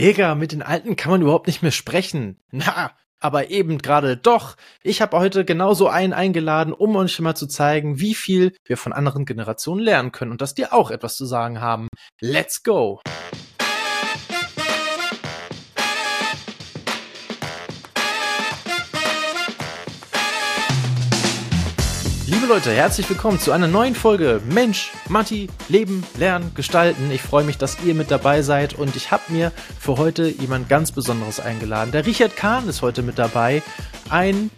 Digga, mit den Alten kann man überhaupt nicht mehr sprechen. Na, aber eben gerade doch. Ich habe heute genauso einen eingeladen, um euch mal zu zeigen, wie viel wir von anderen Generationen lernen können und dass die auch etwas zu sagen haben. Let's go! Leute, herzlich willkommen zu einer neuen Folge Mensch, Matti, Leben, Lernen, Gestalten. Ich freue mich, dass ihr mit dabei seid und ich habe mir für heute jemand ganz Besonderes eingeladen. Der Richard Kahn ist heute mit dabei. Ein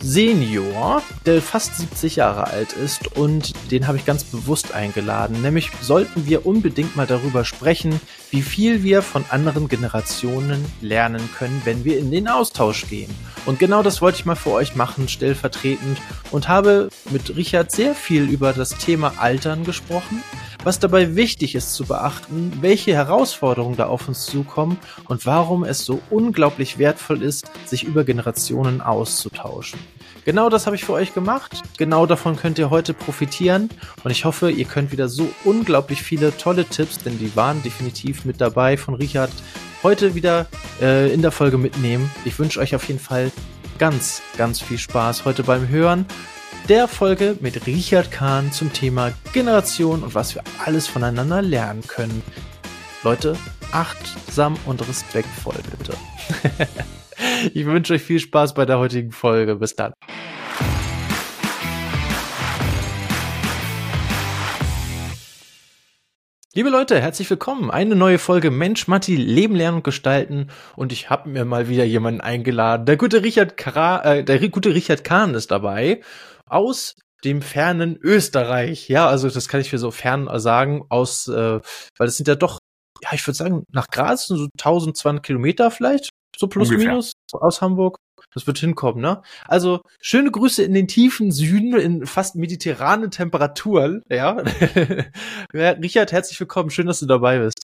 Senior, der fast 70 Jahre alt ist und den habe ich ganz bewusst eingeladen. Nämlich sollten wir unbedingt mal darüber sprechen, wie viel wir von anderen Generationen lernen können, wenn wir in den Austausch gehen. Und genau das wollte ich mal für euch machen, stellvertretend, und habe mit Richard sehr viel über das Thema Altern gesprochen, was dabei wichtig ist zu beachten, welche Herausforderungen da auf uns zukommen und warum es so unglaublich wertvoll ist, sich über Generationen auszutauschen. Genau das habe ich für euch gemacht. Genau davon könnt ihr heute profitieren. Und ich hoffe, ihr könnt wieder so unglaublich viele tolle Tipps, denn die waren definitiv mit dabei von Richard, heute wieder äh, in der Folge mitnehmen. Ich wünsche euch auf jeden Fall ganz, ganz viel Spaß heute beim Hören der Folge mit Richard Kahn zum Thema Generation und was wir alles voneinander lernen können. Leute, achtsam und respektvoll bitte. ich wünsche euch viel Spaß bei der heutigen Folge. Bis dann. Liebe Leute, herzlich willkommen. Eine neue Folge Mensch, Matti, Leben, Lernen und Gestalten. Und ich habe mir mal wieder jemanden eingeladen. Der gute Richard, Kra äh, der gute Richard Kahn ist dabei aus dem fernen Österreich. Ja, also das kann ich für so fern sagen, aus, äh, weil es sind ja doch, ja, ich würde sagen, nach Graz so 1200 Kilometer vielleicht, so plus Ungefähr. minus aus Hamburg. Das wird hinkommen, ne? Also schöne Grüße in den tiefen Süden, in fast mediterrane Temperaturen, ja. Richard, herzlich willkommen, schön, dass du dabei bist.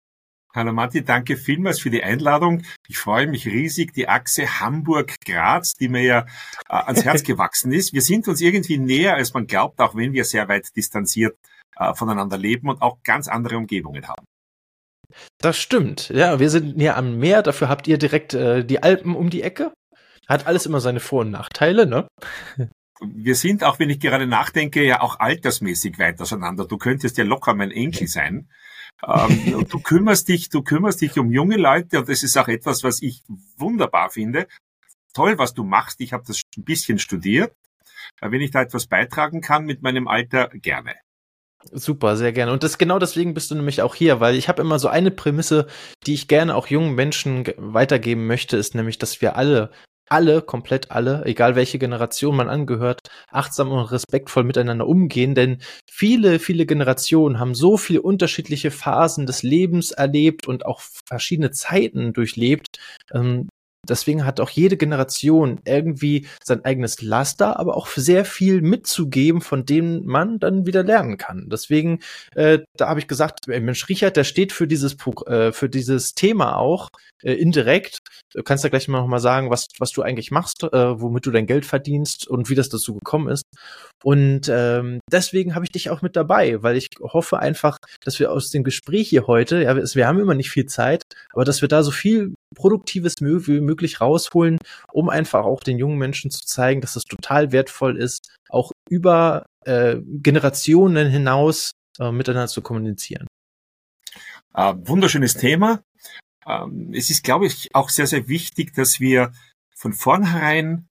Hallo Matti, danke vielmals für die Einladung. Ich freue mich riesig, die Achse Hamburg-Graz, die mir ja äh, ans Herz gewachsen ist. Wir sind uns irgendwie näher, als man glaubt, auch wenn wir sehr weit distanziert äh, voneinander leben und auch ganz andere Umgebungen haben. Das stimmt. Ja, wir sind näher am Meer, dafür habt ihr direkt äh, die Alpen um die Ecke. Hat alles immer seine Vor- und Nachteile, ne? Wir sind, auch wenn ich gerade nachdenke, ja auch altersmäßig weit auseinander. Du könntest ja locker mein Enkel sein. Ähm, du kümmerst dich, du kümmerst dich um junge Leute und das ist auch etwas, was ich wunderbar finde. Toll, was du machst. Ich habe das ein bisschen studiert. Äh, wenn ich da etwas beitragen kann mit meinem Alter, gerne. Super, sehr gerne. Und das genau deswegen bist du nämlich auch hier, weil ich habe immer so eine Prämisse, die ich gerne auch jungen Menschen weitergeben möchte, ist nämlich, dass wir alle alle, komplett alle, egal welche Generation man angehört, achtsam und respektvoll miteinander umgehen, denn viele, viele Generationen haben so viele unterschiedliche Phasen des Lebens erlebt und auch verschiedene Zeiten durchlebt, ähm, Deswegen hat auch jede Generation irgendwie sein eigenes Laster, aber auch sehr viel mitzugeben, von dem man dann wieder lernen kann. Deswegen, äh, da habe ich gesagt, Mensch, Richard, der steht für dieses äh, für dieses Thema auch äh, indirekt. Du kannst ja gleich mal noch sagen, was was du eigentlich machst, äh, womit du dein Geld verdienst und wie das dazu gekommen ist. Und ähm, deswegen habe ich dich auch mit dabei, weil ich hoffe einfach, dass wir aus dem Gespräch hier heute, ja, wir haben immer nicht viel Zeit, aber dass wir da so viel Produktives wie möglich rausholen, um einfach auch den jungen Menschen zu zeigen, dass es total wertvoll ist, auch über äh, Generationen hinaus äh, miteinander zu kommunizieren. Äh, wunderschönes Thema. Ähm, es ist, glaube ich, auch sehr, sehr wichtig, dass wir von vornherein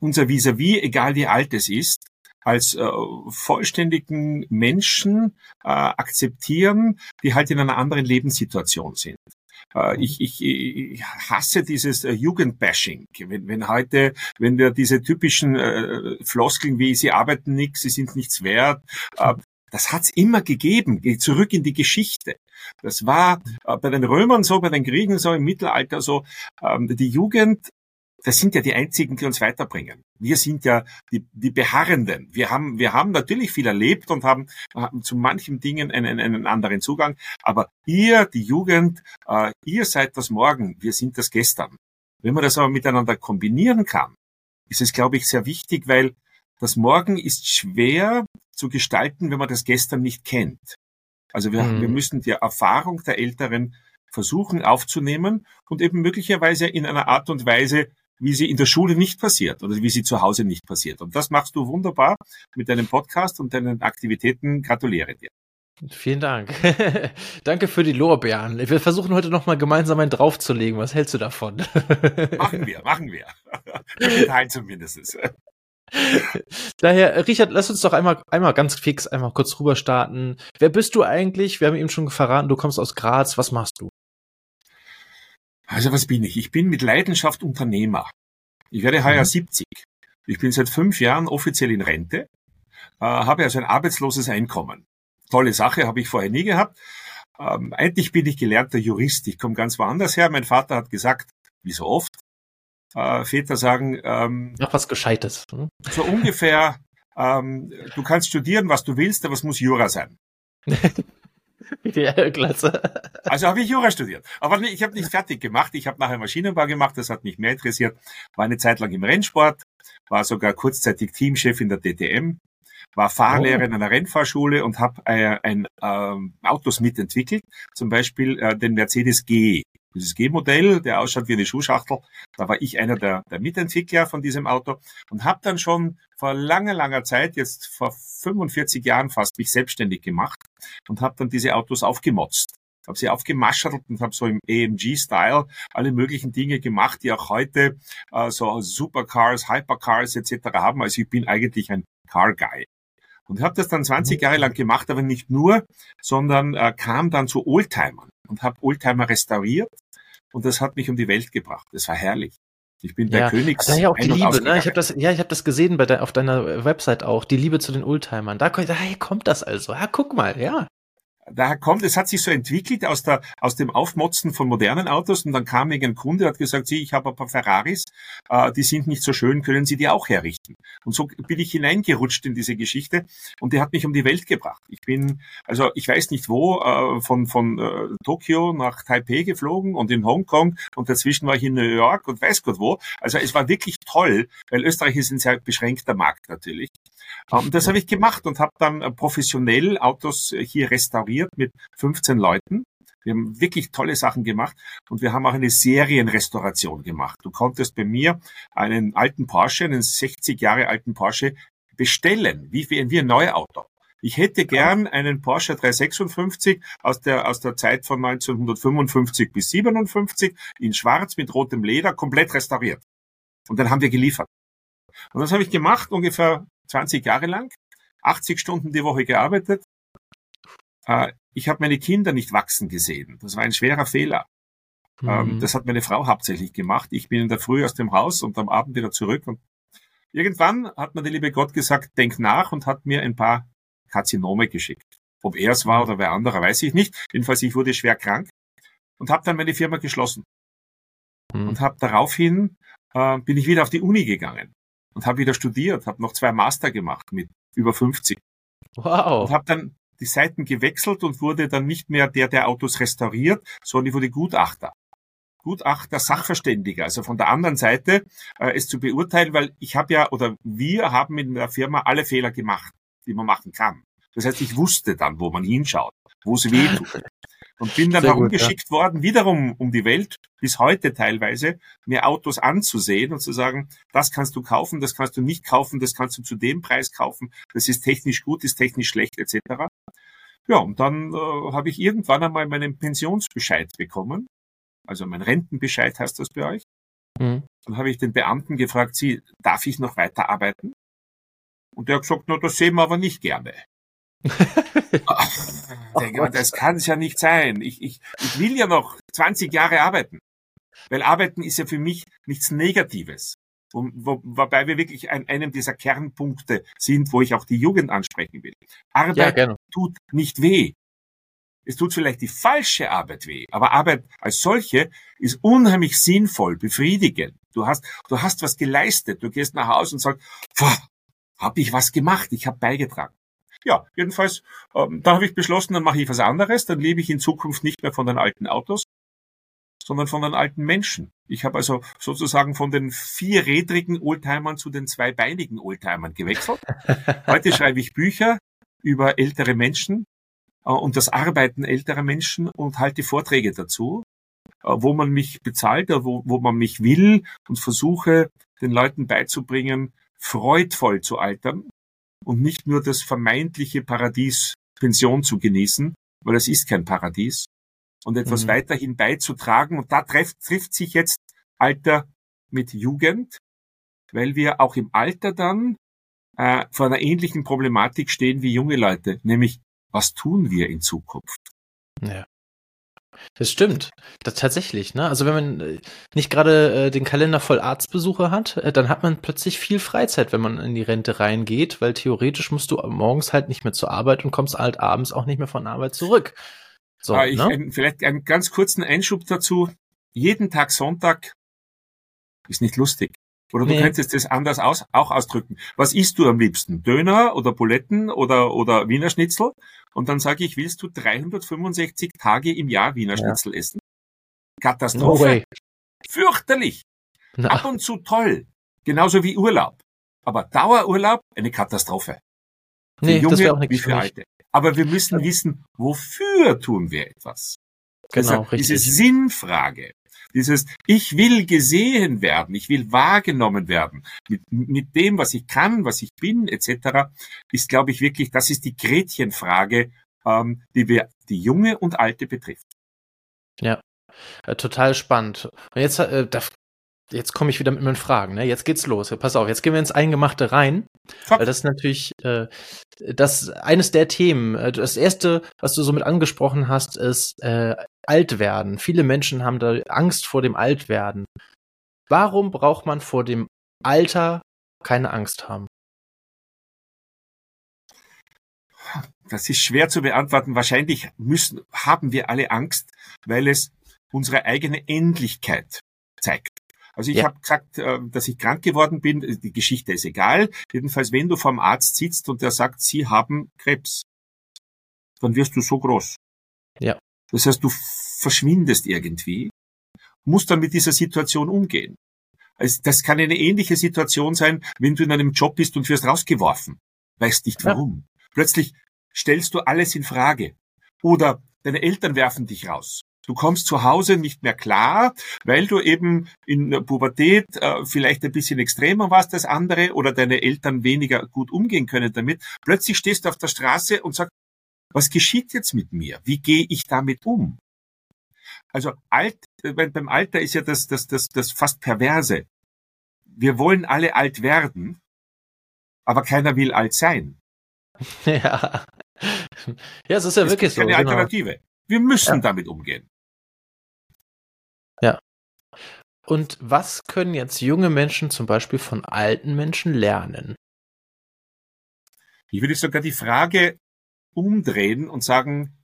unser Vis-à-vis, -vis, egal wie alt es ist, als äh, vollständigen Menschen äh, akzeptieren, die halt in einer anderen Lebenssituation sind. Äh, ich, ich, ich hasse dieses äh, Jugendbashing. Wenn, wenn heute, wenn wir diese typischen äh, Floskeln wie sie arbeiten nichts, sie sind nichts wert, äh, das hat's immer gegeben. Geht zurück in die Geschichte. Das war äh, bei den Römern so, bei den Griechen so, im Mittelalter so. Ähm, die Jugend das sind ja die einzigen, die uns weiterbringen. Wir sind ja die, die Beharrenden. Wir haben, wir haben natürlich viel erlebt und haben, haben zu manchen Dingen einen, einen anderen Zugang. Aber ihr, die Jugend, äh, ihr seid das Morgen. Wir sind das Gestern. Wenn man das aber miteinander kombinieren kann, ist es, glaube ich, sehr wichtig, weil das Morgen ist schwer zu gestalten, wenn man das Gestern nicht kennt. Also wir, mhm. wir müssen die Erfahrung der Älteren versuchen aufzunehmen und eben möglicherweise in einer Art und Weise, wie sie in der Schule nicht passiert oder wie sie zu Hause nicht passiert. Und das machst du wunderbar mit deinem Podcast und deinen Aktivitäten. Gratuliere dir. Vielen Dank. Danke für die Lorbeeren. Wir versuchen heute noch mal gemeinsam einen draufzulegen. Was hältst du davon? machen wir, machen wir. Mit Teil zumindest. Daher, Richard, lass uns doch einmal, einmal ganz fix, einmal kurz rüber starten. Wer bist du eigentlich? Wir haben eben schon verraten, du kommst aus Graz. Was machst du? Also was bin ich? Ich bin mit Leidenschaft Unternehmer. Ich werde heuer mhm. 70. Ich bin seit fünf Jahren offiziell in Rente, äh, habe also ein arbeitsloses Einkommen. Tolle Sache, habe ich vorher nie gehabt. Ähm, eigentlich bin ich gelernter Jurist. Ich komme ganz woanders her. Mein Vater hat gesagt, wie so oft, äh, Väter sagen, ähm, Noch was Gescheites. Hm? So ungefähr, ähm, du kannst studieren, was du willst, aber es muss Jura sein. klasse. Also habe ich Jura studiert. Aber ich habe nicht fertig gemacht. Ich habe nachher Maschinenbau gemacht, das hat mich mehr interessiert. War eine Zeit lang im Rennsport, war sogar kurzzeitig Teamchef in der DTM, war Fahrlehrer oh. in einer Rennfahrschule und habe äh, ein ähm, Autos mitentwickelt, zum Beispiel äh, den Mercedes G. Dieses G-Modell, der ausschaut wie eine Schuhschachtel, da war ich einer der, der Mitentwickler von diesem Auto und habe dann schon vor langer, langer Zeit, jetzt vor 45 Jahren fast, mich selbstständig gemacht und habe dann diese Autos aufgemotzt habe sie aufgemaschert und habe so im AMG-Style alle möglichen Dinge gemacht, die auch heute äh, so Supercars, Hypercars etc. haben. Also ich bin eigentlich ein Car Guy. Und habe das dann 20 mhm. Jahre lang gemacht, aber nicht nur, sondern äh, kam dann zu Oldtimern und habe Oldtimer restauriert und das hat mich um die Welt gebracht. Das war herrlich. Ich bin der Königs. Da ja auch die Liebe, ne? Ich habe das, ja, ich habe das gesehen bei der, auf deiner Website auch. Die Liebe zu den Oldtimern. Da, daher kommt das also. Ja, guck mal, ja daher kommt, es hat sich so entwickelt aus, der, aus dem Aufmotzen von modernen Autos und dann kam irgendein Kunde, hat gesagt, Sie, ich habe ein paar Ferraris, äh, die sind nicht so schön, können Sie die auch herrichten? Und so bin ich hineingerutscht in diese Geschichte und die hat mich um die Welt gebracht. Ich bin, also ich weiß nicht wo, äh, von, von äh, Tokio nach Taipei geflogen und in Hongkong und dazwischen war ich in New York und weiß Gott wo. Also es war wirklich toll, weil Österreich ist ein sehr beschränkter Markt natürlich. Und ähm, das habe ich gemacht und habe dann äh, professionell Autos äh, hier restauriert mit 15 Leuten. Wir haben wirklich tolle Sachen gemacht und wir haben auch eine Serienrestauration gemacht. Du konntest bei mir einen alten Porsche, einen 60 Jahre alten Porsche bestellen, wie, wie ein Neuauto. Ich hätte gern einen Porsche 356 aus der, aus der Zeit von 1955 bis 57 in schwarz mit rotem Leder komplett restauriert. Und dann haben wir geliefert. Und das habe ich gemacht, ungefähr 20 Jahre lang, 80 Stunden die Woche gearbeitet. Äh, ich habe meine Kinder nicht wachsen gesehen. Das war ein schwerer Fehler. Ähm, mhm. Das hat meine Frau hauptsächlich gemacht. Ich bin in der Früh aus dem Haus und am Abend wieder zurück. Und irgendwann hat mir der liebe Gott gesagt, denk nach und hat mir ein paar Karzinome geschickt. Ob er es war oder wer anderer, weiß ich nicht. Jedenfalls, ich wurde schwer krank und habe dann meine Firma geschlossen. Mhm. Und habe daraufhin, äh, bin ich wieder auf die Uni gegangen und habe wieder studiert, habe noch zwei Master gemacht mit über 50. Wow. Und habe dann die Seiten gewechselt und wurde dann nicht mehr der, der Autos restauriert, sondern ich wurde Gutachter. Gutachter, Sachverständiger, also von der anderen Seite äh, es zu beurteilen, weil ich habe ja oder wir haben in der Firma alle Fehler gemacht, die man machen kann. Das heißt, ich wusste dann, wo man hinschaut, wo es weh tut. Und bin dann herumgeschickt ja. worden, wiederum um die Welt, bis heute teilweise, mir Autos anzusehen und zu sagen, das kannst du kaufen, das kannst du nicht kaufen, das kannst du zu dem Preis kaufen, das ist technisch gut, ist technisch schlecht, etc. Ja, und dann äh, habe ich irgendwann einmal meinen Pensionsbescheid bekommen. Also mein Rentenbescheid heißt das bei euch. Mhm. Dann habe ich den Beamten gefragt, Sie, darf ich noch weiter arbeiten? Und der hat gesagt, na, das sehen wir aber nicht gerne. denke, das kann es ja nicht sein. Ich, ich, ich will ja noch 20 Jahre arbeiten. Weil Arbeiten ist ja für mich nichts Negatives. Und wo, wobei wir wirklich an einem dieser Kernpunkte sind, wo ich auch die Jugend ansprechen will. Arbeit ja, tut nicht weh. Es tut vielleicht die falsche Arbeit weh, aber Arbeit als solche ist unheimlich sinnvoll, befriedigend. Du hast, du hast was geleistet. Du gehst nach Hause und sagst, habe ich was gemacht, ich habe beigetragen. Ja, jedenfalls, ähm, da habe ich beschlossen, dann mache ich was anderes, dann lebe ich in Zukunft nicht mehr von den alten Autos, sondern von den alten Menschen. Ich habe also sozusagen von den vierrädrigen Oldtimern zu den zweibeinigen Oldtimern gewechselt. Heute schreibe ich Bücher über ältere Menschen, äh, und das Arbeiten älterer Menschen und halte Vorträge dazu, äh, wo man mich bezahlt, äh, wo, wo man mich will und versuche den Leuten beizubringen, freudvoll zu altern und nicht nur das vermeintliche Paradies Pension zu genießen, weil es ist kein Paradies, und etwas mhm. weiterhin beizutragen. Und da trifft, trifft sich jetzt Alter mit Jugend, weil wir auch im Alter dann äh, vor einer ähnlichen Problematik stehen wie junge Leute, nämlich was tun wir in Zukunft? Ja. Das stimmt. Das tatsächlich, ne? Also wenn man äh, nicht gerade äh, den Kalender voll Arztbesuche hat, äh, dann hat man plötzlich viel Freizeit, wenn man in die Rente reingeht, weil theoretisch musst du morgens halt nicht mehr zur Arbeit und kommst halt abends auch nicht mehr von Arbeit zurück. So, äh, ich, ne? ein, vielleicht einen ganz kurzen Einschub dazu. Jeden Tag Sonntag ist nicht lustig. Oder du nee. könntest es anders aus, auch ausdrücken. Was isst du am liebsten? Döner oder Buletten oder, oder Wiener Schnitzel? Und dann sage ich, willst du 365 Tage im Jahr Wiener ja. Schnitzel essen? Katastrophe. No Fürchterlich. Na. Ab und zu toll. Genauso wie Urlaub. Aber Dauerurlaub, eine Katastrophe. Für nee, junge, das wäre auch nichts wie für Alte. Aber wir müssen wissen, wofür tun wir etwas. Genau, Deshalb richtig. Diese Sinnfrage. Dieses, ich will gesehen werden, ich will wahrgenommen werden mit, mit dem, was ich kann, was ich bin, etc., ist, glaube ich, wirklich, das ist die Gretchenfrage, ähm, die wir, die junge und alte betrifft. Ja, äh, total spannend. Und jetzt, äh, da, jetzt komme ich wieder mit meinen Fragen. Ne? Jetzt geht's los. Pass auf, jetzt gehen wir ins Eingemachte rein. Fuck. Weil das ist natürlich äh, das eines der Themen. Äh, das erste, was du so mit angesprochen hast, ist äh, Altwerden. Viele Menschen haben da Angst vor dem Altwerden. Warum braucht man vor dem Alter keine Angst haben? Das ist schwer zu beantworten. Wahrscheinlich müssen, haben wir alle Angst, weil es unsere eigene Endlichkeit zeigt. Also ich ja. habe gesagt, äh, dass ich krank geworden bin. Die Geschichte ist egal. Jedenfalls, wenn du vom Arzt sitzt und der sagt, Sie haben Krebs, dann wirst du so groß. Ja. Das heißt, du verschwindest irgendwie, musst dann mit dieser Situation umgehen. Also das kann eine ähnliche Situation sein, wenn du in einem Job bist und wirst rausgeworfen. Weißt nicht warum. Ja. Plötzlich stellst du alles in Frage. Oder deine Eltern werfen dich raus. Du kommst zu Hause nicht mehr klar, weil du eben in der Pubertät äh, vielleicht ein bisschen extremer warst als andere oder deine Eltern weniger gut umgehen können damit. Plötzlich stehst du auf der Straße und sagst, was geschieht jetzt mit mir? Wie gehe ich damit um? Also alt, beim Alter ist ja das, das, das, das fast perverse. Wir wollen alle alt werden, aber keiner will alt sein. Ja. Ja, es ist ja es wirklich so. Keine genau. Alternative. Wir müssen ja. damit umgehen. Ja. Und was können jetzt junge Menschen zum Beispiel von alten Menschen lernen? Ich würde sogar die Frage umdrehen und sagen,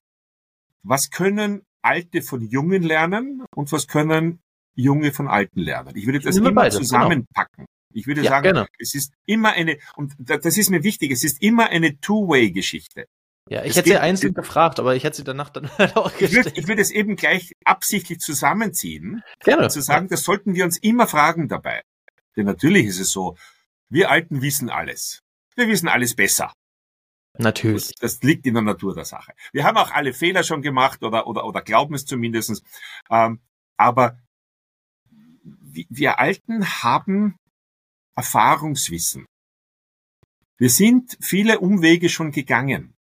was können Alte von Jungen lernen und was können Junge von Alten lernen? Ich würde das immer beides, genau. zusammenpacken. Genau. Ich würde ja, sagen, genau. es ist immer eine, und das ist mir wichtig, es ist immer eine Two-Way-Geschichte. Ja, ich es hätte sie einzeln gefragt, aber ich hätte sie danach dann halt auch gestellt. Ich würde, ich würde es eben gleich absichtlich zusammenziehen. Gerne. Und zu sagen, das sollten wir uns immer fragen dabei. Denn natürlich ist es so, wir Alten wissen alles. Wir wissen alles besser. Natürlich. Das, das, liegt in der Natur der Sache. Wir haben auch alle Fehler schon gemacht oder, oder, oder glauben es zumindest. Ähm, aber wir Alten haben Erfahrungswissen. Wir sind viele Umwege schon gegangen.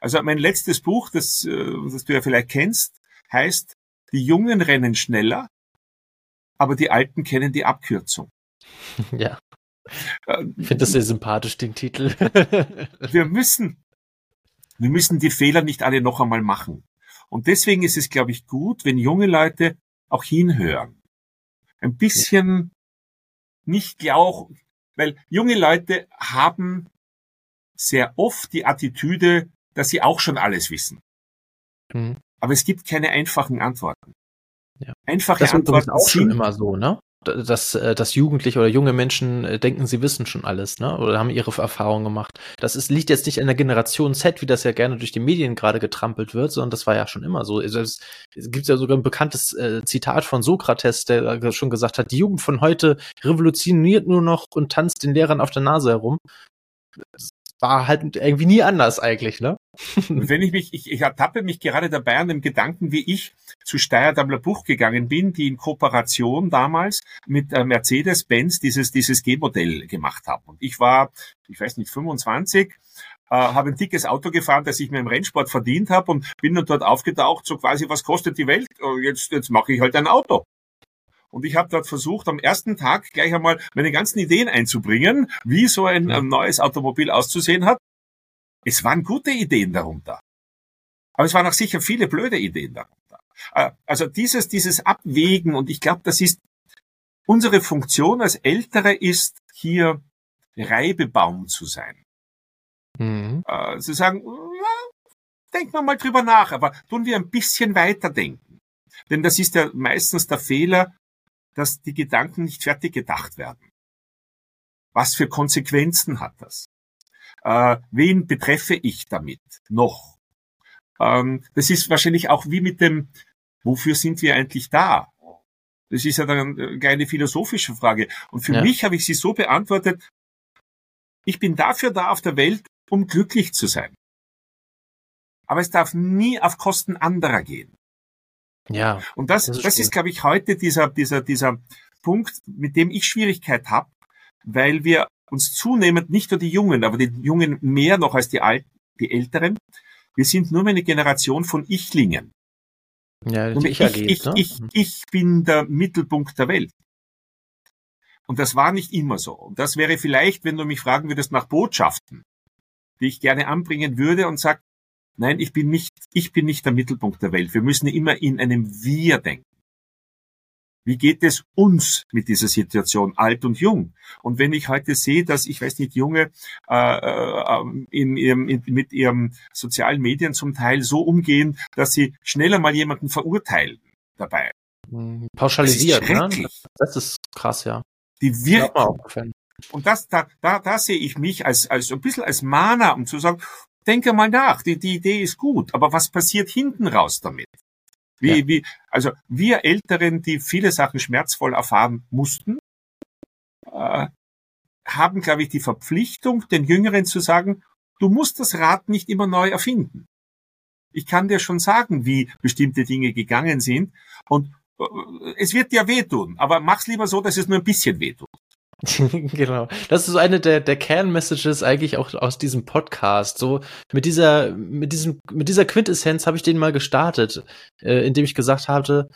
Also mein letztes Buch, das, äh, das du ja vielleicht kennst, heißt Die Jungen rennen schneller, aber die Alten kennen die Abkürzung. Ja. Ich finde das sehr sympathisch, den Titel. wir müssen, wir müssen die Fehler nicht alle noch einmal machen. Und deswegen ist es, glaube ich, gut, wenn junge Leute auch hinhören. Ein bisschen nicht auch, weil junge Leute haben sehr oft die Attitüde, dass sie auch schon alles wissen. Mhm. Aber es gibt keine einfachen Antworten. Ja. Einfache das Antworten auch schon immer so, ne? dass, äh, dass Jugendliche oder junge Menschen äh, denken, sie wissen schon alles, ne? Oder haben ihre Erfahrungen gemacht. Das ist, liegt jetzt nicht in der Generation Z, wie das ja gerne durch die Medien gerade getrampelt wird, sondern das war ja schon immer so. Es, es gibt ja sogar ein bekanntes äh, Zitat von Sokrates, der schon gesagt hat, die Jugend von heute revolutioniert nur noch und tanzt den Lehrern auf der Nase herum. War halt irgendwie nie anders eigentlich, ne? Und wenn ich mich, ich, ich ertappe mich gerade dabei an dem Gedanken, wie ich zu Steyr Dammler Buch gegangen bin, die in Kooperation damals mit äh, Mercedes-Benz dieses, dieses G-Modell gemacht haben. Und ich war, ich weiß nicht, 25, äh, habe ein dickes Auto gefahren, das ich mir im Rennsport verdient habe und bin dann dort aufgetaucht, so quasi, was kostet die Welt? Oh, jetzt, jetzt mache ich halt ein Auto. Und ich habe dort versucht, am ersten Tag gleich einmal meine ganzen Ideen einzubringen, wie so ein, ein neues Automobil auszusehen hat. Es waren gute Ideen darunter. Aber es waren auch sicher viele blöde Ideen darunter. Äh, also dieses, dieses Abwägen, und ich glaube, das ist unsere Funktion als Ältere ist, hier Reibebaum zu sein. Mhm. Äh, zu sagen, ja, denken wir mal drüber nach, aber tun wir ein bisschen weiterdenken. Denn das ist ja meistens der Fehler, dass die Gedanken nicht fertig gedacht werden. Was für Konsequenzen hat das? Äh, wen betreffe ich damit noch? Ähm, das ist wahrscheinlich auch wie mit dem, wofür sind wir eigentlich da? Das ist ja dann eine kleine philosophische Frage. Und für ja. mich habe ich sie so beantwortet, ich bin dafür da auf der Welt, um glücklich zu sein. Aber es darf nie auf Kosten anderer gehen. Ja. Und das, das ist, das ist glaube ich, heute dieser, dieser, dieser Punkt, mit dem ich Schwierigkeit habe, weil wir uns zunehmend, nicht nur die Jungen, aber die Jungen mehr noch als die Alten, die Älteren, wir sind nur mehr eine Generation von Ichlingen. Ja, und ich, ich, ne? ich, mhm. ich bin der Mittelpunkt der Welt. Und das war nicht immer so. Und das wäre vielleicht, wenn du mich fragen würdest nach Botschaften, die ich gerne anbringen würde und sag, nein, ich bin nicht, ich bin nicht der Mittelpunkt der Welt. Wir müssen immer in einem Wir denken. Wie geht es uns mit dieser Situation, alt und jung? Und wenn ich heute sehe, dass, ich weiß nicht, Junge äh, äh, in ihrem, in, mit ihren sozialen Medien zum Teil so umgehen, dass sie schneller mal jemanden verurteilen dabei. Hm, pauschalisiert, das ist, ne? das ist krass, ja. Die Wirkung. Und das, da, da, da sehe ich mich als, als ein bisschen als Mana, um zu sagen, denke mal nach, die, die Idee ist gut, aber was passiert hinten raus damit? Wie, ja. wie, also wir Älteren, die viele Sachen schmerzvoll erfahren mussten, äh, haben, glaube ich, die Verpflichtung, den Jüngeren zu sagen, du musst das Rad nicht immer neu erfinden. Ich kann dir schon sagen, wie bestimmte Dinge gegangen sind und äh, es wird dir wehtun, aber mach's lieber so, dass es nur ein bisschen wehtut. genau. Das ist so eine der, der Kernmessages eigentlich auch aus diesem Podcast. So mit dieser, mit diesem, mit dieser Quintessenz habe ich den mal gestartet, äh, indem ich gesagt hatte,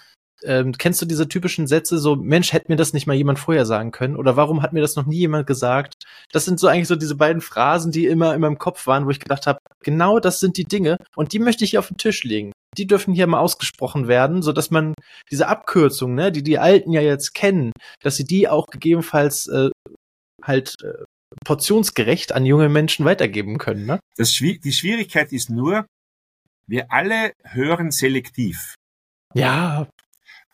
ähm, kennst du diese typischen Sätze so, Mensch, hätte mir das nicht mal jemand vorher sagen können? Oder warum hat mir das noch nie jemand gesagt? Das sind so eigentlich so diese beiden Phrasen, die immer in meinem Kopf waren, wo ich gedacht habe, genau das sind die Dinge und die möchte ich hier auf den Tisch legen. Die dürfen hier mal ausgesprochen werden, so dass man diese Abkürzung, ne, die die Alten ja jetzt kennen, dass sie die auch gegebenenfalls äh, halt äh, portionsgerecht an junge Menschen weitergeben können. Ne? Das, die Schwierigkeit ist nur, wir alle hören selektiv. Ja.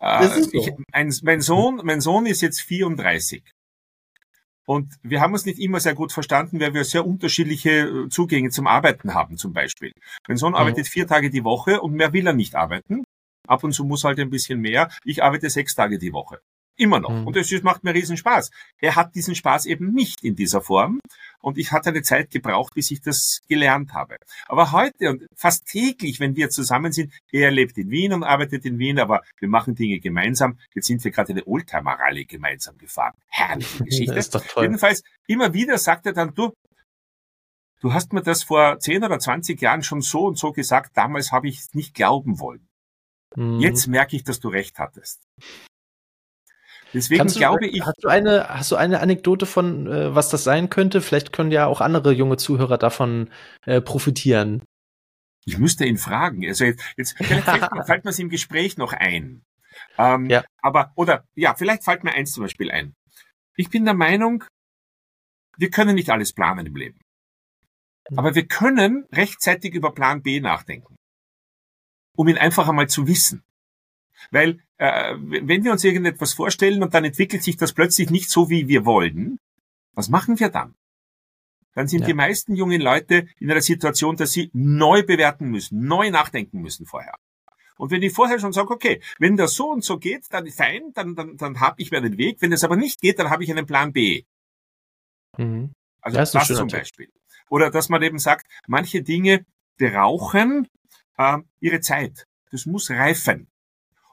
Äh, so. ich, ein, mein, Sohn, mein Sohn ist jetzt 34. Und wir haben uns nicht immer sehr gut verstanden, weil wir sehr unterschiedliche äh, Zugänge zum Arbeiten haben, zum Beispiel. Mein Sohn mhm. arbeitet vier Tage die Woche und mehr will er nicht arbeiten. Ab und zu muss halt ein bisschen mehr. Ich arbeite sechs Tage die Woche. Immer noch. Mhm. Und es macht mir riesen Spaß. Er hat diesen Spaß eben nicht in dieser Form. Und ich hatte eine Zeit gebraucht, bis ich das gelernt habe. Aber heute und fast täglich, wenn wir zusammen sind, er lebt in Wien und arbeitet in Wien, aber wir machen Dinge gemeinsam. Jetzt sind wir gerade eine Oldtimer-Rallye gemeinsam gefahren. Herrliche Geschichte. das ist doch toll. Jedenfalls, immer wieder sagt er dann, du, du hast mir das vor 10 oder 20 Jahren schon so und so gesagt, damals habe ich es nicht glauben wollen. Mhm. Jetzt merke ich, dass du recht hattest. Deswegen du, glaube ich. Hast du eine, hast du eine Anekdote von, äh, was das sein könnte? Vielleicht können ja auch andere junge Zuhörer davon äh, profitieren. Ich müsste ihn fragen. Also jetzt, jetzt vielleicht fällt mir es im Gespräch noch ein. Ähm, ja. Aber, oder, ja, vielleicht fällt mir eins zum Beispiel ein. Ich bin der Meinung, wir können nicht alles planen im Leben. Hm. Aber wir können rechtzeitig über Plan B nachdenken. Um ihn einfach einmal zu wissen. Weil äh, wenn wir uns irgendetwas vorstellen und dann entwickelt sich das plötzlich nicht so, wie wir wollen, was machen wir dann? Dann sind ja. die meisten jungen Leute in einer Situation, dass sie neu bewerten müssen, neu nachdenken müssen vorher. Und wenn ich vorher schon sage, okay, wenn das so und so geht, dann fein, dann, dann, dann habe ich mir einen Weg. Wenn das aber nicht geht, dann habe ich einen Plan B. Mhm. Also das, das zum Beispiel. Oder dass man eben sagt, manche Dinge brauchen äh, ihre Zeit. Das muss reifen.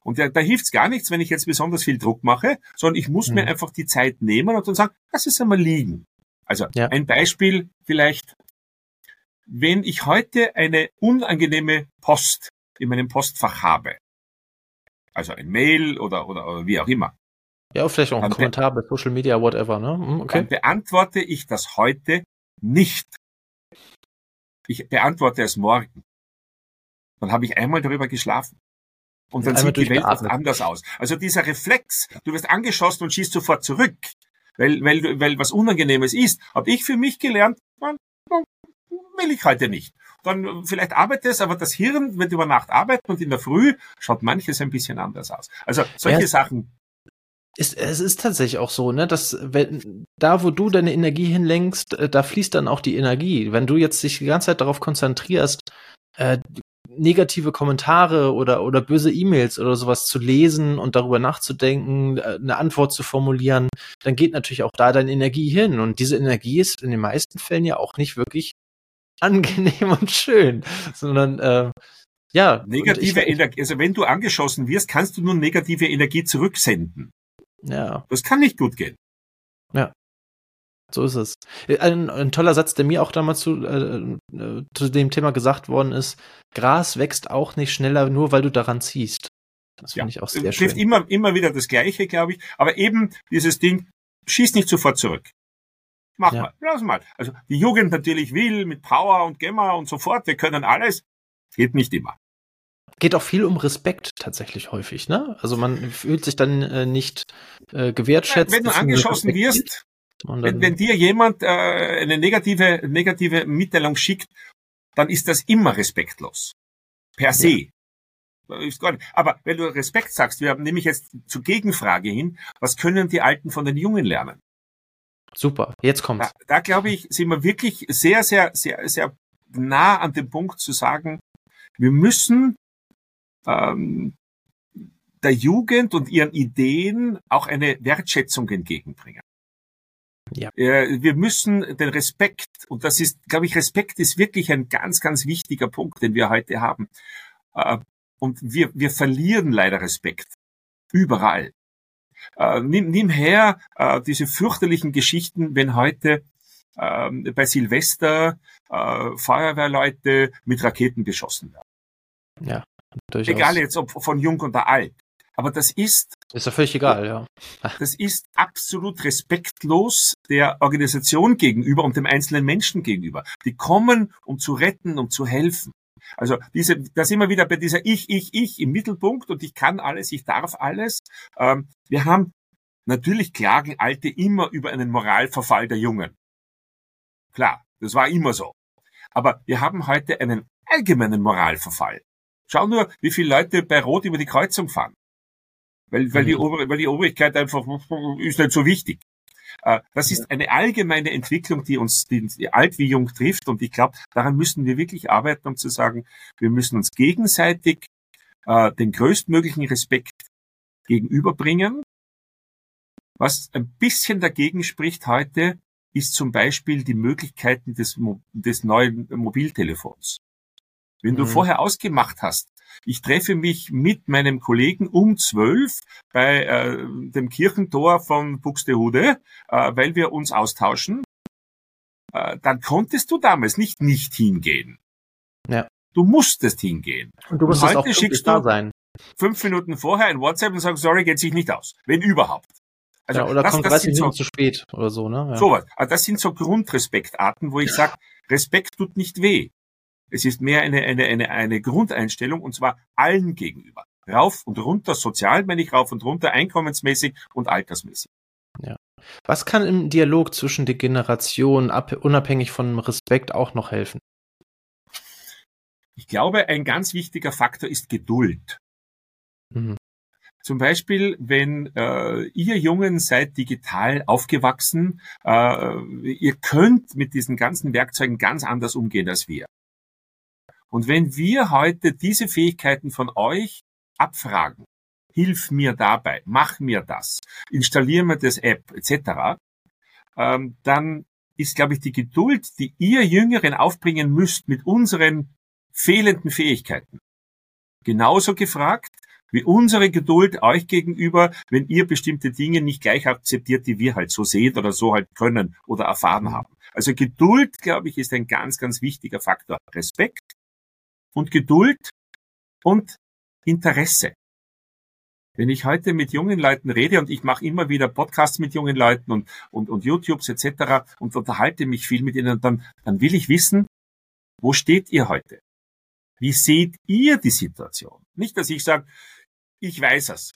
Und da, da hilft es gar nichts, wenn ich jetzt besonders viel Druck mache, sondern ich muss mhm. mir einfach die Zeit nehmen und dann sagen, lass es einmal liegen. Also ja. ein Beispiel vielleicht, wenn ich heute eine unangenehme Post in meinem Postfach habe, also ein Mail oder, oder, oder wie auch immer. Ja, vielleicht auch ein Kommentar bei Social Media, whatever, ne? Hm, okay. Dann beantworte ich das heute nicht. Ich beantworte es morgen. Dann habe ich einmal darüber geschlafen. Und dann sieht die Welt oft anders aus. Also dieser Reflex, du wirst angeschossen und schießt sofort zurück, weil, weil, weil was Unangenehmes ist, habe ich für mich gelernt, will ich heute nicht. Dann vielleicht arbeitet es, aber das Hirn wird über Nacht arbeiten und in der Früh schaut manches ein bisschen anders aus. Also solche ja, Sachen. Ist, es ist tatsächlich auch so, ne, dass wenn da, wo du deine Energie hinlenkst, äh, da fließt dann auch die Energie. Wenn du jetzt dich die ganze Zeit darauf konzentrierst, äh, negative Kommentare oder, oder böse E-Mails oder sowas zu lesen und darüber nachzudenken, äh, eine Antwort zu formulieren, dann geht natürlich auch da deine Energie hin. Und diese Energie ist in den meisten Fällen ja auch nicht wirklich angenehm und schön, sondern äh, ja. Negative Energie, also wenn du angeschossen wirst, kannst du nur negative Energie zurücksenden. Ja. Das kann nicht gut gehen. Ja. So ist es. Ein, ein, toller Satz, der mir auch damals zu, äh, äh, zu dem Thema gesagt worden ist: Gras wächst auch nicht schneller, nur weil du daran ziehst. Das finde ja. ich auch sehr trifft schön. immer, immer wieder das Gleiche, glaube ich. Aber eben dieses Ding, schieß nicht sofort zurück. Mach ja. mal, lass mal. Also die Jugend natürlich will mit Power und Gemma und so fort, wir können alles. Geht nicht immer. Geht auch viel um Respekt tatsächlich häufig, ne? Also man fühlt sich dann äh, nicht äh, gewertschätzt. Wenn du angeschossen wirst, wenn, wenn, dir jemand äh, eine negative, negative Mitteilung schickt, dann ist das immer respektlos. Per se. Ja. Aber wenn du Respekt sagst, wir haben nämlich jetzt zur Gegenfrage hin, was können die Alten von den Jungen lernen? Super, jetzt kommt's. Da, da glaube ich, sind wir wirklich sehr, sehr, sehr, sehr nah an dem Punkt zu sagen, wir müssen ähm, der Jugend und ihren Ideen auch eine Wertschätzung entgegenbringen. Ja. Wir müssen den Respekt, und das ist, glaube ich, Respekt ist wirklich ein ganz, ganz wichtiger Punkt, den wir heute haben. Äh, und wir, wir verlieren leider Respekt. Überall. Äh, nimm, nimm her äh, diese fürchterlichen Geschichten, wenn heute ähm, bei Silvester Feuerwehrleute mit Raketen beschossen werden. Ja, durchaus. Egal jetzt ob von jung oder alt. Aber das ist. Ist ja völlig egal, ja. Das ist absolut respektlos der Organisation gegenüber und dem einzelnen Menschen gegenüber. Die kommen, um zu retten, um zu helfen. Also diese, da sind wir wieder bei dieser Ich, Ich, Ich im Mittelpunkt und ich kann alles, ich darf alles. Ähm, wir haben natürlich klagen Alte immer über einen Moralverfall der Jungen. Klar, das war immer so. Aber wir haben heute einen allgemeinen Moralverfall. Schau nur, wie viele Leute bei Rot über die Kreuzung fahren. Weil, weil, die, mhm. Ober, weil die Obrigkeit einfach ist nicht so wichtig. Äh, das ist eine allgemeine Entwicklung, die uns die, alt wie jung trifft. Und ich glaube, daran müssen wir wirklich arbeiten, um zu sagen, wir müssen uns gegenseitig äh, den größtmöglichen Respekt gegenüberbringen. Was ein bisschen dagegen spricht heute, ist zum Beispiel die Möglichkeiten des, des neuen Mobiltelefons. Wenn mhm. du vorher ausgemacht hast, ich treffe mich mit meinem Kollegen um zwölf bei äh, dem Kirchentor von Buxtehude, äh, weil wir uns austauschen. Äh, dann konntest du damals nicht nicht hingehen. Ja. Du musstest hingehen. Und du musstest und heute auch schickst du sein. fünf Minuten vorher ein WhatsApp und sagst, sorry, geht sich nicht aus. Wenn überhaupt. Also ja, oder das, kommt das 30 Minuten so, zu spät oder so, ne? Ja. Sowas. Also das sind so Grundrespektarten, wo ich sage, Respekt tut nicht weh. Es ist mehr eine, eine, eine, eine Grundeinstellung und zwar allen gegenüber. Rauf und runter, sozial meine ich rauf und runter, einkommensmäßig und altersmäßig. Ja. Was kann im Dialog zwischen den Generationen unabhängig von Respekt auch noch helfen? Ich glaube, ein ganz wichtiger Faktor ist Geduld. Mhm. Zum Beispiel, wenn äh, ihr Jungen seid digital aufgewachsen, äh, ihr könnt mit diesen ganzen Werkzeugen ganz anders umgehen als wir. Und wenn wir heute diese Fähigkeiten von euch abfragen, hilf mir dabei, mach mir das, installier mir das App etc., ähm, dann ist, glaube ich, die Geduld, die ihr Jüngeren aufbringen müsst mit unseren fehlenden Fähigkeiten. Genauso gefragt wie unsere Geduld euch gegenüber, wenn ihr bestimmte Dinge nicht gleich akzeptiert, die wir halt so sehen oder so halt können oder erfahren haben. Also Geduld, glaube ich, ist ein ganz, ganz wichtiger Faktor. Respekt und Geduld und Interesse. Wenn ich heute mit jungen Leuten rede und ich mache immer wieder Podcasts mit jungen Leuten und, und, und YouTubes etc. und unterhalte mich viel mit ihnen, dann, dann will ich wissen, wo steht ihr heute? Wie seht ihr die Situation? Nicht, dass ich sage, ich weiß es.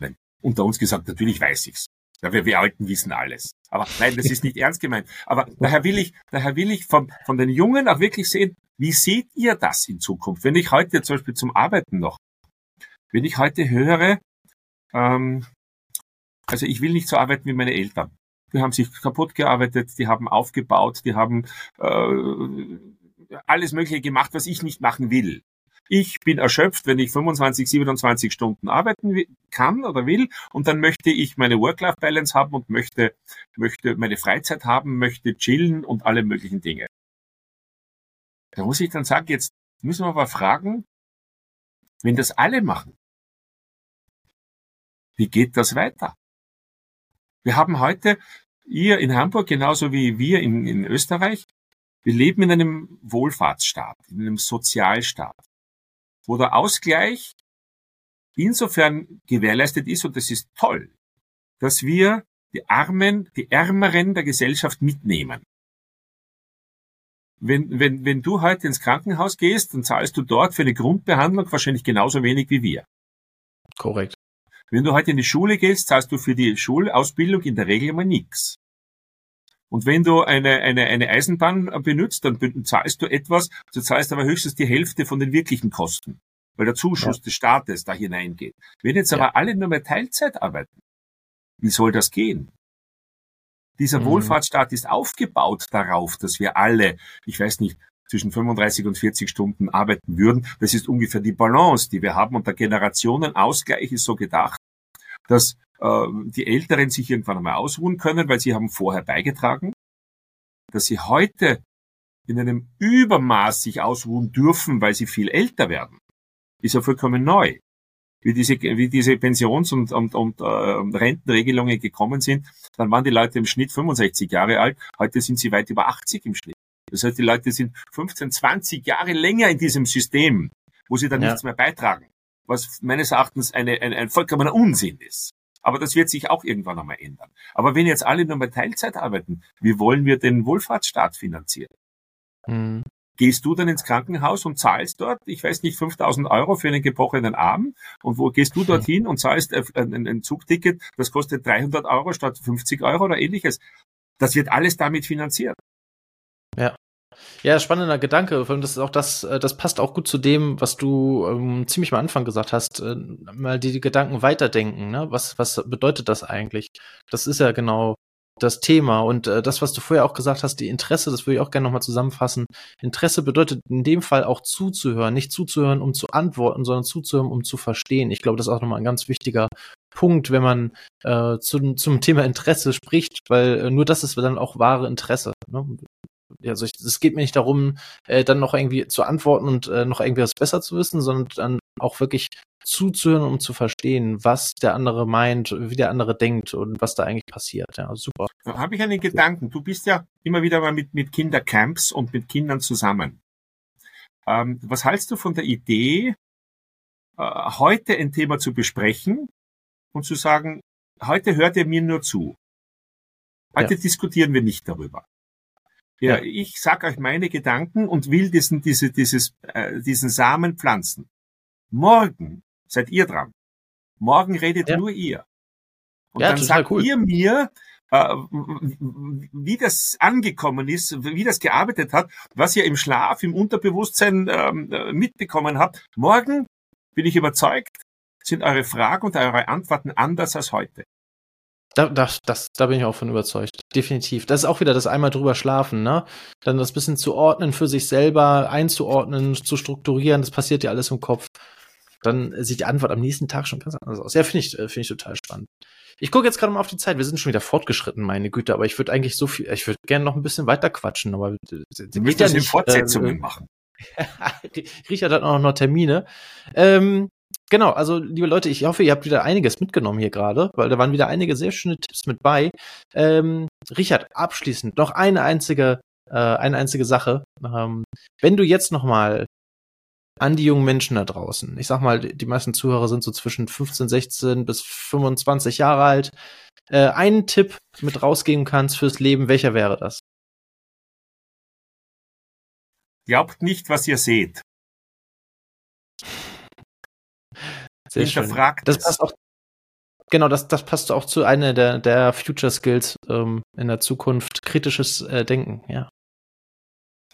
Nein, unter uns gesagt, natürlich weiß ich's. Ja, wir, wir Alten wissen alles. Aber nein, das ist nicht ernst gemeint. Aber daher will ich, daher will ich von, von den Jungen auch wirklich sehen, wie seht ihr das in Zukunft? Wenn ich heute zum Beispiel zum Arbeiten noch wenn ich heute höre, ähm, also ich will nicht so arbeiten wie meine Eltern. Die haben sich kaputt gearbeitet, die haben aufgebaut, die haben äh, alles Mögliche gemacht, was ich nicht machen will. Ich bin erschöpft, wenn ich 25, 27 Stunden arbeiten kann oder will und dann möchte ich meine Work-Life-Balance haben und möchte, möchte meine Freizeit haben, möchte chillen und alle möglichen Dinge. Da muss ich dann sagen, jetzt müssen wir aber fragen, wenn das alle machen, wie geht das weiter? Wir haben heute, ihr in Hamburg genauso wie wir in, in Österreich, wir leben in einem Wohlfahrtsstaat, in einem Sozialstaat, wo der Ausgleich insofern gewährleistet ist, und das ist toll, dass wir die Armen, die Ärmeren der Gesellschaft mitnehmen. Wenn, wenn, wenn du heute ins Krankenhaus gehst, dann zahlst du dort für eine Grundbehandlung wahrscheinlich genauso wenig wie wir. Korrekt. Wenn du heute in die Schule gehst, zahlst du für die Schulausbildung in der Regel mal nichts. Und wenn du eine, eine, eine Eisenbahn benutzt, dann zahlst du etwas, du zahlst aber höchstens die Hälfte von den wirklichen Kosten, weil der Zuschuss ja. des Staates da hineingeht. Wenn jetzt aber ja. alle nur mehr Teilzeit arbeiten, wie soll das gehen? Dieser mhm. Wohlfahrtsstaat ist aufgebaut darauf, dass wir alle, ich weiß nicht, zwischen 35 und 40 Stunden arbeiten würden. Das ist ungefähr die Balance, die wir haben. Und der Generationenausgleich ist so gedacht, dass die Älteren sich irgendwann einmal ausruhen können, weil sie haben vorher beigetragen, dass sie heute in einem Übermaß sich ausruhen dürfen, weil sie viel älter werden, ist ja vollkommen neu. Wie diese, wie diese Pensions- und, und, und äh, Rentenregelungen gekommen sind, dann waren die Leute im Schnitt 65 Jahre alt, heute sind sie weit über 80 im Schnitt. Das heißt, die Leute sind 15, 20 Jahre länger in diesem System, wo sie dann ja. nichts mehr beitragen. Was meines Erachtens eine, ein, ein vollkommener Unsinn ist. Aber das wird sich auch irgendwann einmal ändern. Aber wenn jetzt alle nur mal Teilzeit arbeiten, wie wollen wir den Wohlfahrtsstaat finanzieren? Mhm. Gehst du dann ins Krankenhaus und zahlst dort, ich weiß nicht, 5000 Euro für einen gebrochenen Arm? Und wo gehst du dorthin und zahlst ein, ein Zugticket, das kostet 300 Euro statt 50 Euro oder ähnliches? Das wird alles damit finanziert. Ja. Ja, spannender Gedanke. Das ist auch das, äh, das passt auch gut zu dem, was du ähm, ziemlich am Anfang gesagt hast. Äh, mal die, die Gedanken weiterdenken. Ne? Was, was bedeutet das eigentlich? Das ist ja genau das Thema. Und äh, das, was du vorher auch gesagt hast, die Interesse, das würde ich auch gerne nochmal zusammenfassen. Interesse bedeutet in dem Fall auch zuzuhören. Nicht zuzuhören, um zu antworten, sondern zuzuhören, um zu verstehen. Ich glaube, das ist auch nochmal ein ganz wichtiger Punkt, wenn man äh, zu, zum Thema Interesse spricht, weil äh, nur das ist dann auch wahre Interesse. Ne? Also ich, es geht mir nicht darum, äh, dann noch irgendwie zu antworten und äh, noch irgendwie was besser zu wissen, sondern dann auch wirklich zuzuhören, um zu verstehen, was der andere meint, wie der andere denkt und was da eigentlich passiert. Ja, super. Da habe ich einen Gedanken. Du bist ja immer wieder mal mit, mit Kindercamps und mit Kindern zusammen. Ähm, was hältst du von der Idee, äh, heute ein Thema zu besprechen und zu sagen, heute hört ihr mir nur zu. Heute ja. diskutieren wir nicht darüber. Ja, ja. ich sag euch meine Gedanken und will diesen, diese, dieses, äh, diesen Samen pflanzen. Morgen seid ihr dran. Morgen redet ja. nur ihr. Und ja, dann sagt cool. ihr mir, äh, wie das angekommen ist, wie das gearbeitet hat, was ihr im Schlaf, im Unterbewusstsein ähm, äh, mitbekommen habt. Morgen bin ich überzeugt, sind eure Fragen und eure Antworten anders als heute. Da, das, das, da bin ich auch von überzeugt. Definitiv. Das ist auch wieder das einmal drüber schlafen, ne? Dann das bisschen zu ordnen für sich selber, einzuordnen, zu strukturieren, das passiert ja alles im Kopf. dann sieht die Antwort am nächsten Tag schon ganz anders aus. Ja, finde ich, äh, finde ich total spannend. Ich gucke jetzt gerade mal auf die Zeit. Wir sind schon wieder fortgeschritten, meine Güte. Aber ich würde eigentlich so viel, ich würde gerne noch ein bisschen weiter quatschen. Aber du müsstest ja nicht, Fortsetzungen äh, machen. Richard hat auch noch Termine. Ähm, genau, also liebe Leute, ich hoffe, ihr habt wieder einiges mitgenommen hier gerade, weil da waren wieder einige sehr schöne Tipps mit bei. Ähm, Richard, abschließend noch eine einzige, äh, eine einzige Sache. Ähm, wenn du jetzt noch mal an die jungen Menschen da draußen. Ich sag mal, die meisten Zuhörer sind so zwischen 15, 16 bis 25 Jahre alt. Äh, einen Tipp mit rausgeben kannst fürs Leben, welcher wäre das? Glaubt nicht, was ihr seht. Sehr Hinterfragt schön. Das passt auch. Genau, das, das passt auch zu einer der, der Future Skills ähm, in der Zukunft. Kritisches äh, Denken, ja.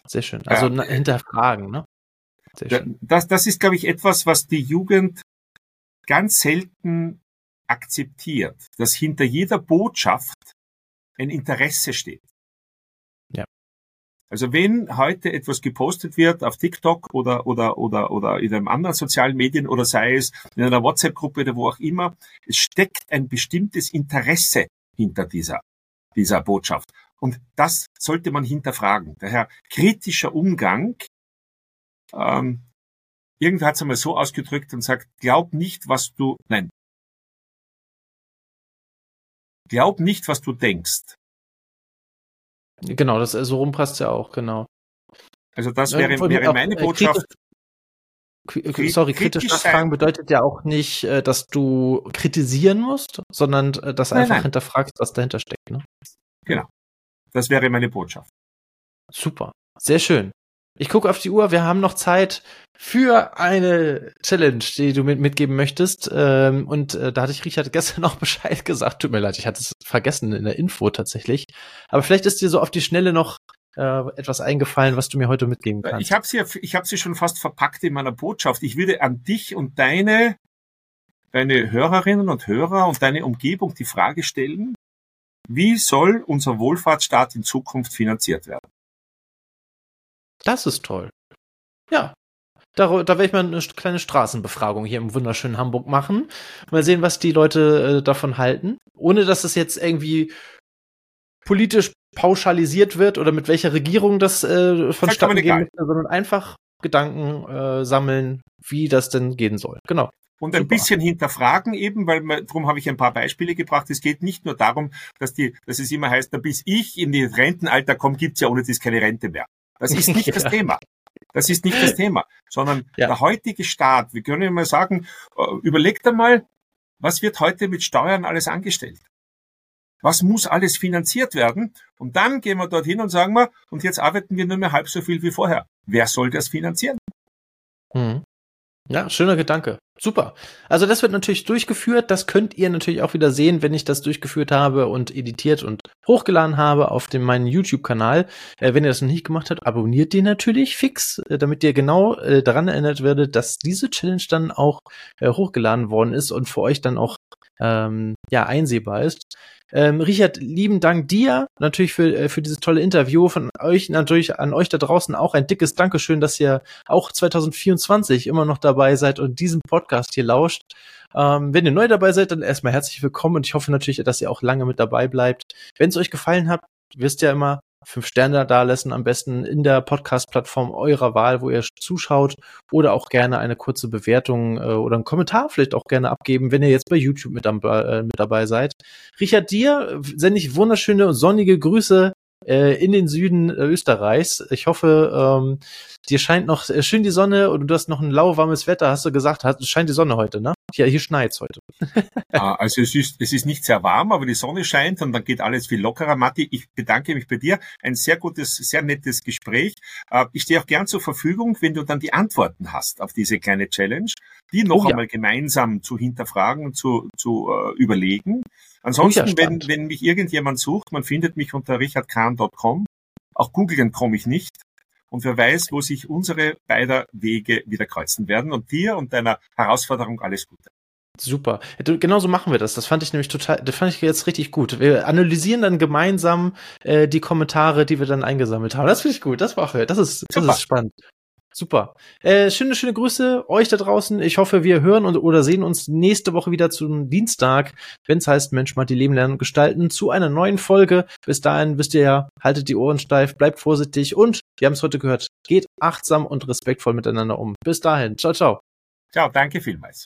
Sehr schön. Also ja, hinterfragen, ne? Das, das ist, glaube ich, etwas, was die Jugend ganz selten akzeptiert, dass hinter jeder Botschaft ein Interesse steht. Also wenn heute etwas gepostet wird auf TikTok oder, oder, oder, oder in einem anderen sozialen Medien oder sei es in einer WhatsApp-Gruppe oder wo auch immer, es steckt ein bestimmtes Interesse hinter dieser, dieser Botschaft. Und das sollte man hinterfragen. Daher kritischer Umgang ähm, irgendwer hat es einmal so ausgedrückt und sagt, glaub nicht, was du, nein, glaub nicht, was du denkst. Genau, das so rum passt ja auch, genau. Also das wäre, ja, wäre meine auch, äh, Botschaft. Kritisch, sorry, kritisch, nachfragen bedeutet ja auch nicht, äh, dass du kritisieren musst, sondern äh, dass nein, einfach nein. hinterfragst, was dahinter steckt. Ne? Genau. Das wäre meine Botschaft. Super. Sehr schön. Ich gucke auf die Uhr, wir haben noch Zeit für eine Challenge, die du mit, mitgeben möchtest. Ähm, und äh, da hatte ich Richard gestern noch Bescheid gesagt. Tut mir leid, ich hatte es vergessen in der Info tatsächlich. Aber vielleicht ist dir so auf die Schnelle noch äh, etwas eingefallen, was du mir heute mitgeben kannst. Ich habe sie, ich hab sie schon fast verpackt in meiner Botschaft. Ich würde an dich und deine, deine Hörerinnen und Hörer und deine Umgebung die Frage stellen, wie soll unser Wohlfahrtsstaat in Zukunft finanziert werden? Das ist toll. Ja. Da, da werde ich mal eine kleine Straßenbefragung hier im wunderschönen Hamburg machen. Mal sehen, was die Leute äh, davon halten. Ohne dass es jetzt irgendwie politisch pauschalisiert wird oder mit welcher Regierung das äh, vonstatten gehen möchte, sondern einfach Gedanken äh, sammeln, wie das denn gehen soll. Genau. Und ein Super. bisschen hinterfragen eben, weil man, darum habe ich ein paar Beispiele gebracht. Es geht nicht nur darum, dass die, dass es immer heißt, bis ich in die Rentenalter komme, gibt's ja ohne das keine Rente mehr. Das ist nicht ja. das Thema. Das ist nicht das Thema, sondern ja. der heutige Staat, wir können ja mal sagen, äh, überlegt einmal, was wird heute mit Steuern alles angestellt? Was muss alles finanziert werden? Und dann gehen wir dorthin und sagen wir, und jetzt arbeiten wir nur mehr halb so viel wie vorher. Wer soll das finanzieren? Mhm. Ja, schöner Gedanke. Super. Also das wird natürlich durchgeführt. Das könnt ihr natürlich auch wieder sehen, wenn ich das durchgeführt habe und editiert und hochgeladen habe auf dem meinen YouTube-Kanal. Äh, wenn ihr das noch nicht gemacht habt, abonniert den natürlich fix, äh, damit ihr genau äh, daran erinnert werdet, dass diese Challenge dann auch äh, hochgeladen worden ist und für euch dann auch ähm, ja einsehbar ist. Ähm, Richard, lieben Dank dir natürlich für, äh, für dieses tolle Interview. Von euch natürlich an euch da draußen auch ein dickes Dankeschön, dass ihr auch 2024 immer noch dabei seid und diesen Podcast hier lauscht. Ähm, wenn ihr neu dabei seid, dann erstmal herzlich willkommen und ich hoffe natürlich, dass ihr auch lange mit dabei bleibt. Wenn es euch gefallen hat, wisst ihr immer, fünf Sterne da lassen, am besten in der Podcast-Plattform eurer Wahl, wo ihr zuschaut, oder auch gerne eine kurze Bewertung äh, oder einen Kommentar vielleicht auch gerne abgeben, wenn ihr jetzt bei YouTube mit, am, äh, mit dabei seid. Richard, dir sende ich wunderschöne sonnige Grüße in den Süden Österreichs. Ich hoffe, ähm, dir scheint noch äh, schön die Sonne und du hast noch ein lauwarmes Wetter, hast du gesagt, hast, scheint die Sonne heute, ne? Ja, hier schneit's heute. ah, also es ist, es ist nicht sehr warm, aber die Sonne scheint und dann geht alles viel lockerer. Matti, ich bedanke mich bei dir. Ein sehr gutes, sehr nettes Gespräch. Äh, ich stehe auch gern zur Verfügung, wenn du dann die Antworten hast auf diese kleine Challenge, die noch oh, einmal ja. gemeinsam zu hinterfragen und zu, zu uh, überlegen. Ansonsten, wenn, wenn mich irgendjemand sucht, man findet mich unter richardkahn.com. Auch googeln komme ich nicht. Und wer weiß, wo sich unsere beider Wege wieder kreuzen werden. Und dir und deiner Herausforderung alles Gute. Super. Genauso machen wir das. Das fand ich nämlich total, das fand ich jetzt richtig gut. Wir analysieren dann gemeinsam äh, die Kommentare, die wir dann eingesammelt haben. Das finde ich gut. Das war das ist, das ist spannend. Super. Äh, schöne, schöne Grüße euch da draußen. Ich hoffe, wir hören und, oder sehen uns nächste Woche wieder zum Dienstag, wenn es heißt Mensch, mal die Leben lernen und gestalten, zu einer neuen Folge. Bis dahin wisst ihr ja, haltet die Ohren steif, bleibt vorsichtig und, wir haben es heute gehört, geht achtsam und respektvoll miteinander um. Bis dahin. Ciao, ciao. Ciao, danke vielmals.